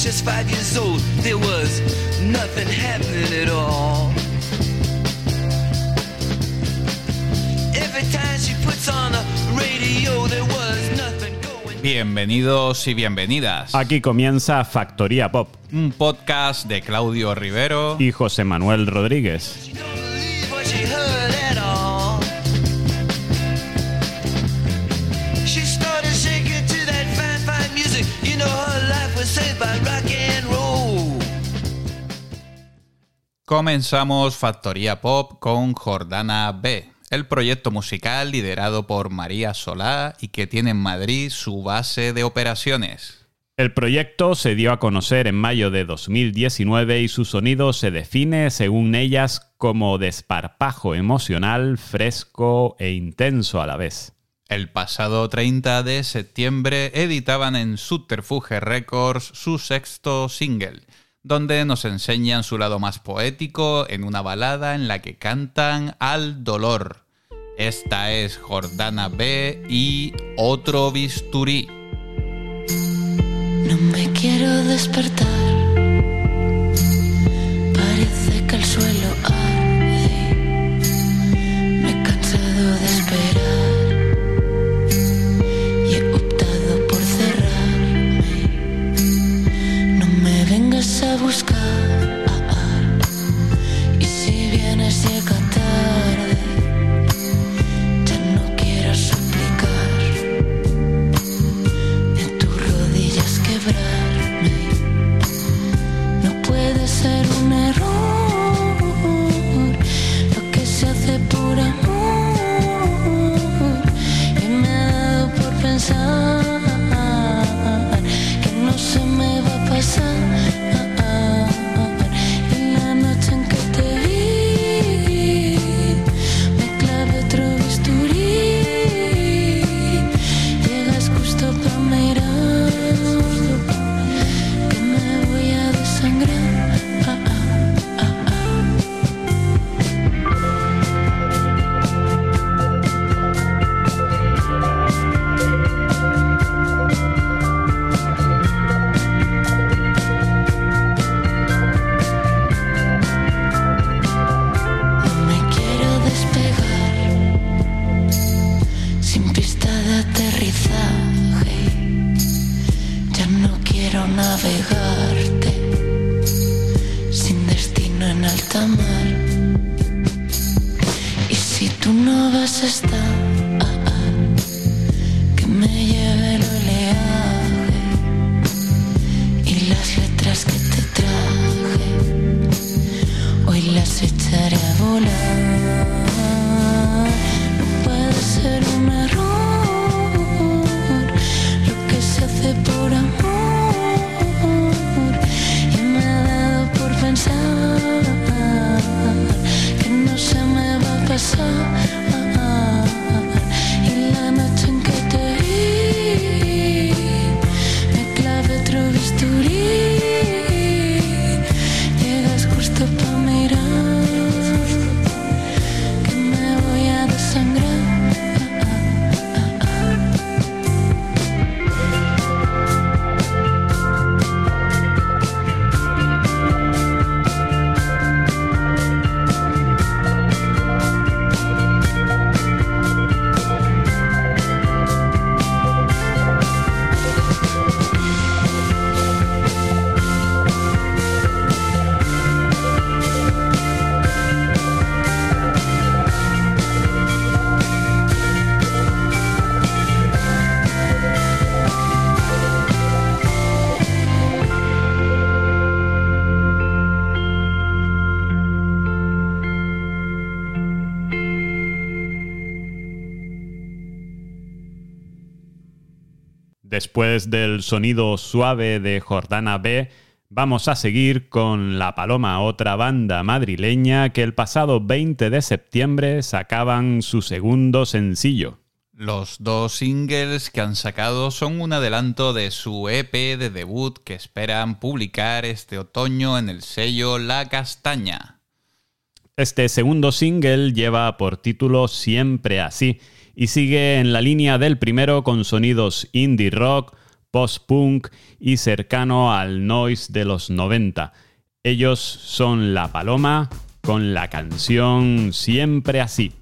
was just five years old, there was nothing happening at all. Every time she puts on the radio, there was nothing going. Bienvenidos y bienvenidas. Aquí comienza Factoría Pop Un podcast de Claudio Rivero. y José Manuel Rodríguez. Comenzamos Factoría Pop con Jordana B, el proyecto musical liderado por María Solá y que tiene en Madrid su base de operaciones. El proyecto se dio a conocer en mayo de 2019 y su sonido se define, según ellas, como desparpajo emocional, fresco e intenso a la vez. El pasado 30 de septiembre editaban en Subterfuge Records su sexto single, donde nos enseñan su lado más poético en una balada en la que cantan al dolor. Esta es Jordana B y Otro Bisturí. No me quiero despertar. Las echaré a volar. No puede ser un error Después del sonido suave de Jordana B, vamos a seguir con La Paloma, otra banda madrileña que el pasado 20 de septiembre sacaban su segundo sencillo. Los dos singles que han sacado son un adelanto de su EP de debut que esperan publicar este otoño en el sello La Castaña. Este segundo single lleva por título Siempre así y sigue en la línea del primero con sonidos indie rock, post-punk y cercano al noise de los 90. Ellos son La Paloma con la canción Siempre así.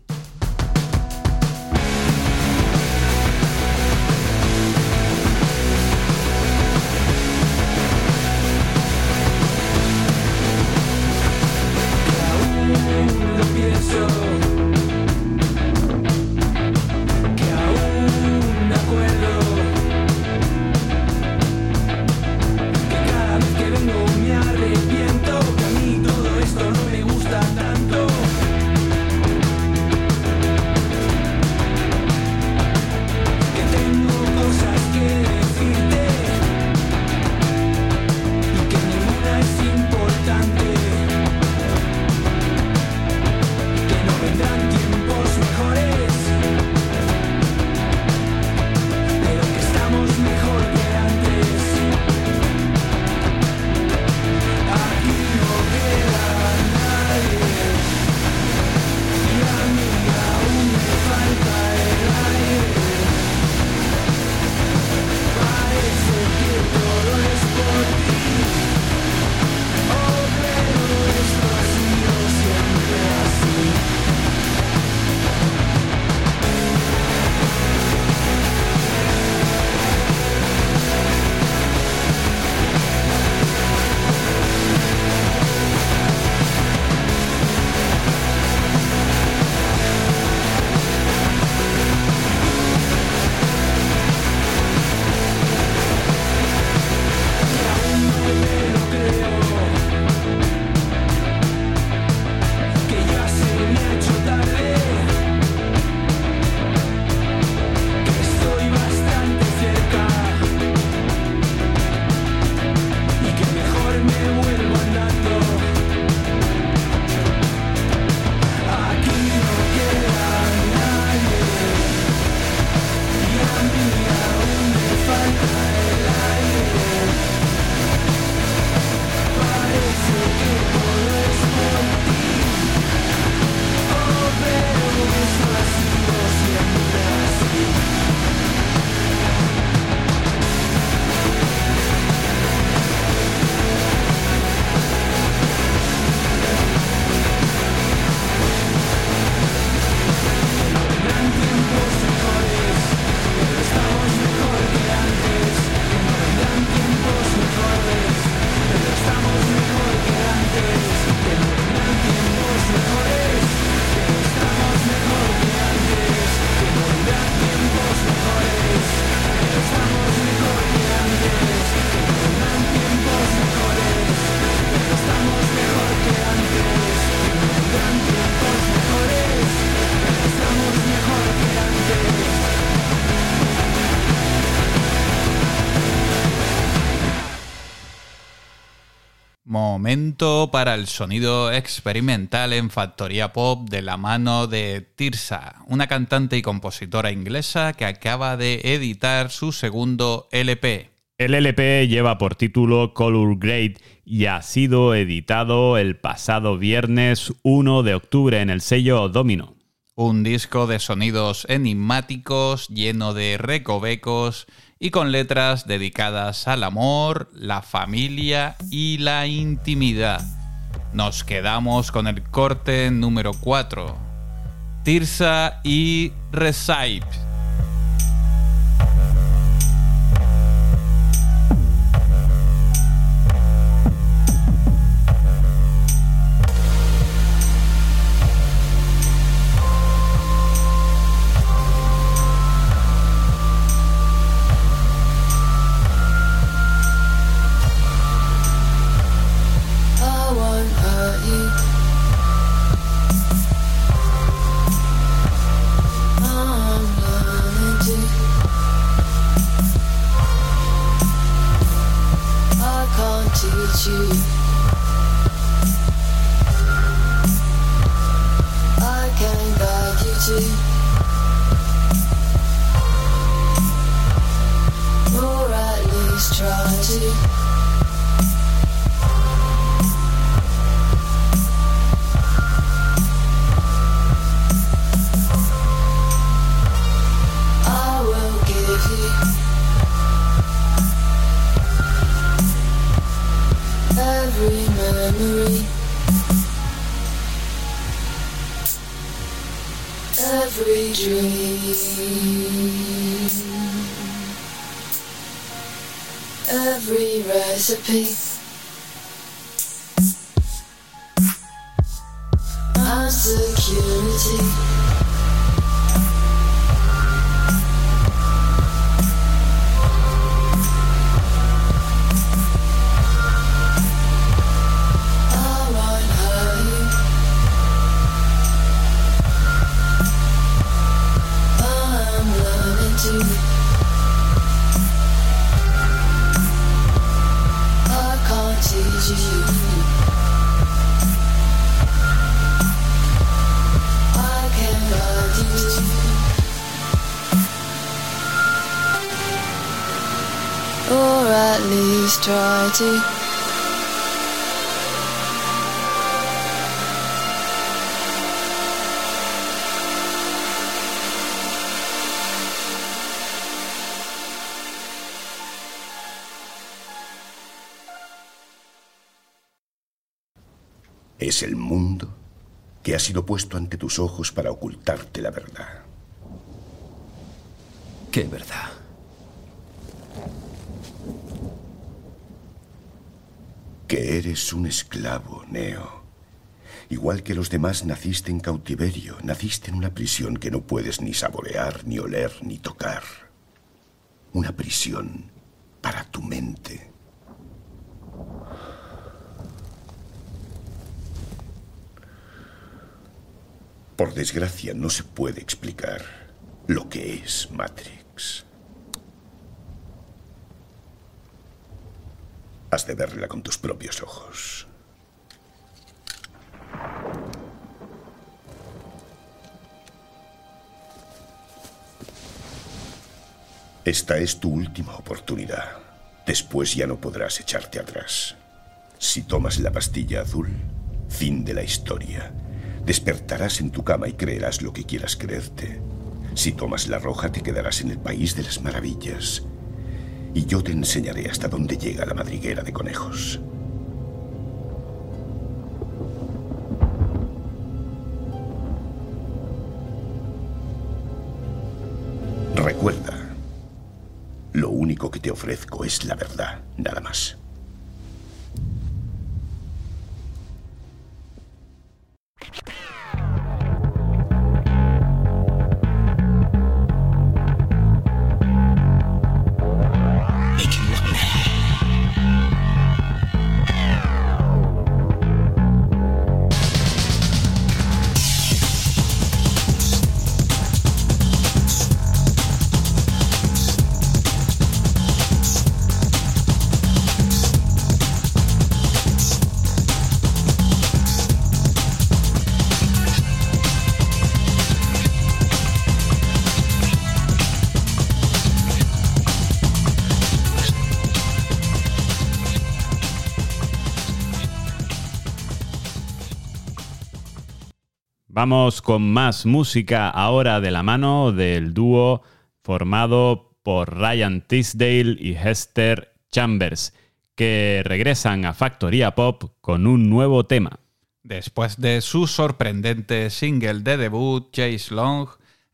Momento para el sonido experimental en Factoría Pop de la mano de Tirsa, una cantante y compositora inglesa que acaba de editar su segundo LP. El LP lleva por título Color Grade y ha sido editado el pasado viernes 1 de octubre en el sello Domino. Un disco de sonidos enigmáticos, lleno de recovecos y con letras dedicadas al amor, la familia y la intimidad. Nos quedamos con el corte número 4. Tirsa y Recipe. Memory. Every dream, every recipe. My security. At least try to. Es el mundo que ha sido puesto ante tus ojos para ocultarte la verdad. ¿Qué verdad? Que eres un esclavo, Neo. Igual que los demás naciste en cautiverio, naciste en una prisión que no puedes ni saborear, ni oler, ni tocar. Una prisión para tu mente. Por desgracia, no se puede explicar lo que es Matrix. Has de verla con tus propios ojos. Esta es tu última oportunidad. Después ya no podrás echarte atrás. Si tomas la pastilla azul, fin de la historia. Despertarás en tu cama y creerás lo que quieras creerte. Si tomas la roja, te quedarás en el país de las maravillas. Y yo te enseñaré hasta dónde llega la madriguera de conejos. Recuerda, lo único que te ofrezco es la verdad, nada más. Vamos con más música ahora de la mano del dúo formado por Ryan Tisdale y Hester Chambers, que regresan a Factoría Pop con un nuevo tema. Después de su sorprendente single de debut, Chase Long,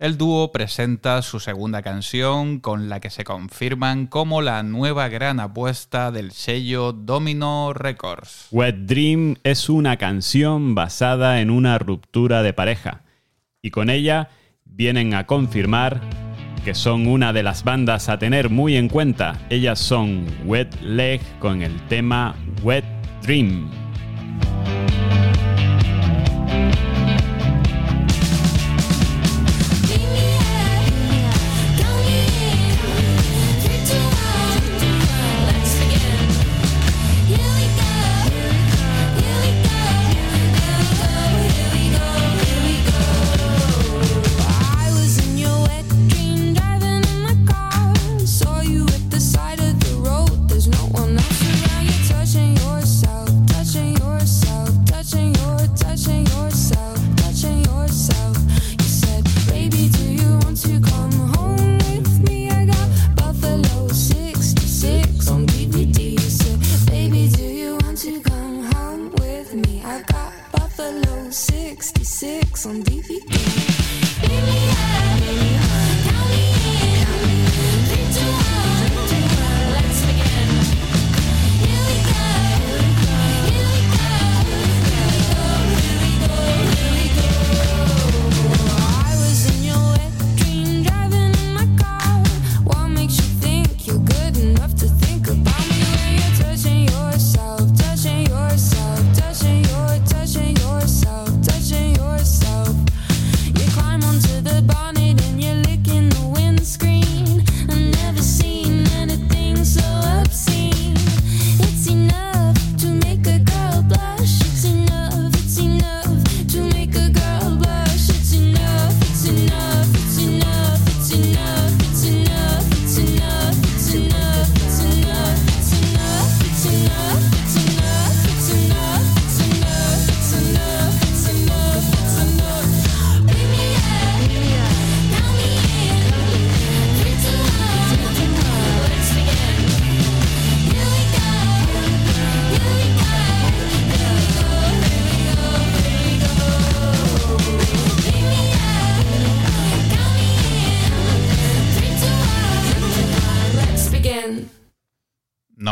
el dúo presenta su segunda canción con la que se confirman como la nueva gran apuesta del sello Domino Records. Wet Dream es una canción basada en una ruptura de pareja y con ella vienen a confirmar que son una de las bandas a tener muy en cuenta. Ellas son Wet Leg con el tema Wet Dream.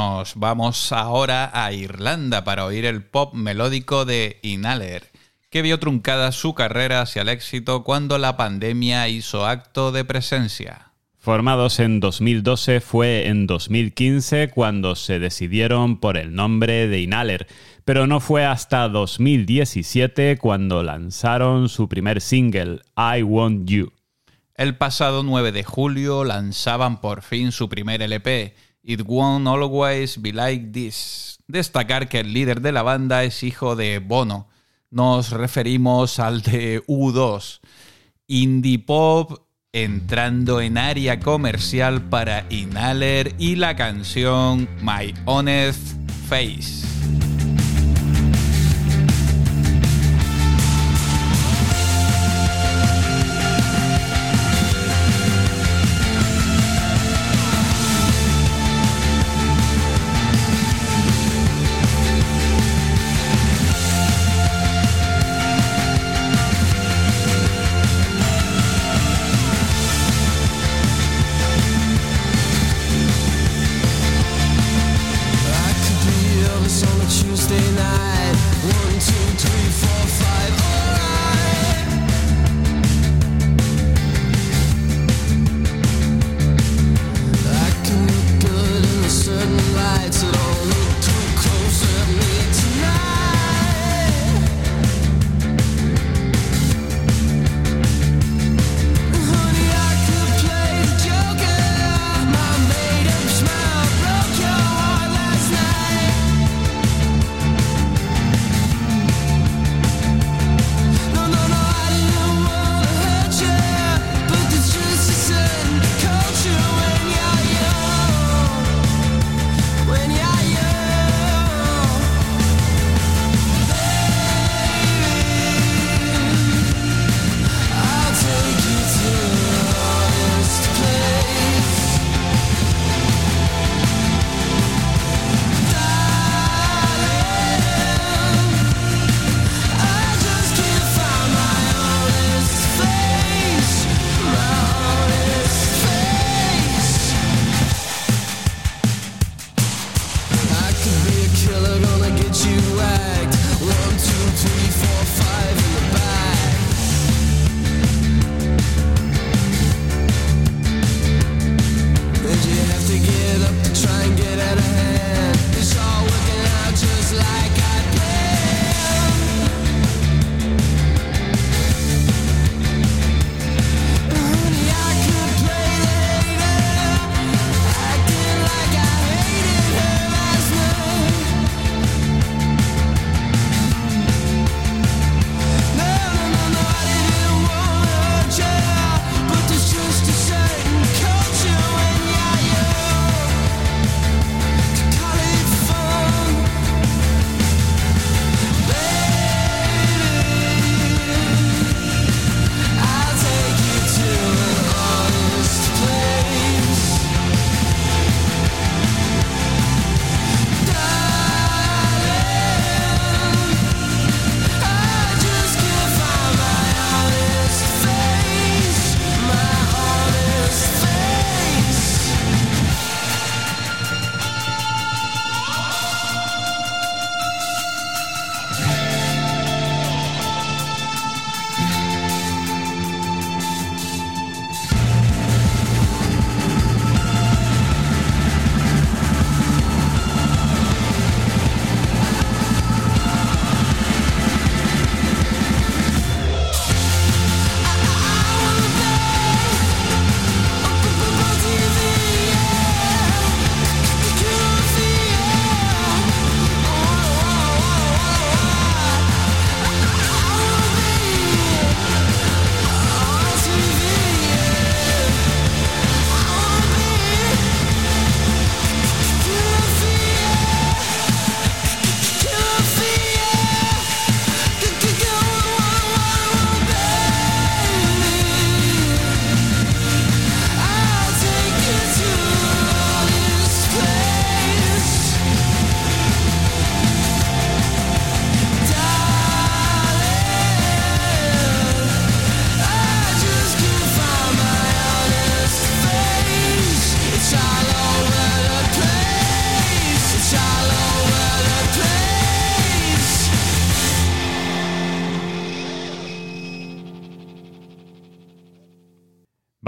Nos vamos ahora a Irlanda para oír el pop melódico de Inhaler, que vio truncada su carrera hacia el éxito cuando la pandemia hizo acto de presencia. Formados en 2012, fue en 2015 cuando se decidieron por el nombre de Inhaler, pero no fue hasta 2017 cuando lanzaron su primer single, I Want You. El pasado 9 de julio lanzaban por fin su primer LP, It Won't Always Be Like This. Destacar que el líder de la banda es hijo de Bono. Nos referimos al de U2. Indie pop entrando en área comercial para Inhaler y la canción My Honest Face.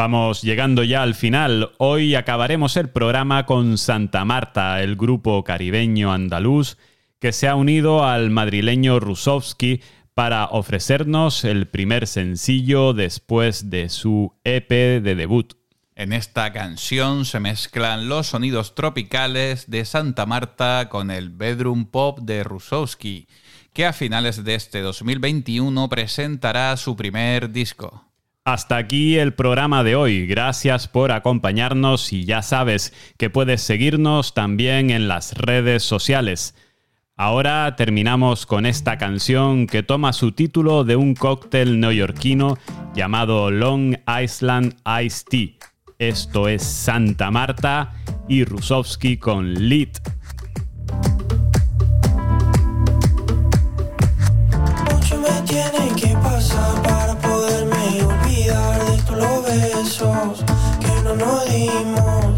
Vamos llegando ya al final. Hoy acabaremos el programa con Santa Marta, el grupo caribeño andaluz que se ha unido al madrileño Rusovsky para ofrecernos el primer sencillo después de su EP de debut. En esta canción se mezclan los sonidos tropicales de Santa Marta con el bedroom pop de Rusowski, que a finales de este 2021 presentará su primer disco. Hasta aquí el programa de hoy. Gracias por acompañarnos y ya sabes que puedes seguirnos también en las redes sociales. Ahora terminamos con esta canción que toma su título de un cóctel neoyorquino llamado Long Island Iced Tea. Esto es Santa Marta y Rusovsky con Lit. Besos que no nos dimos.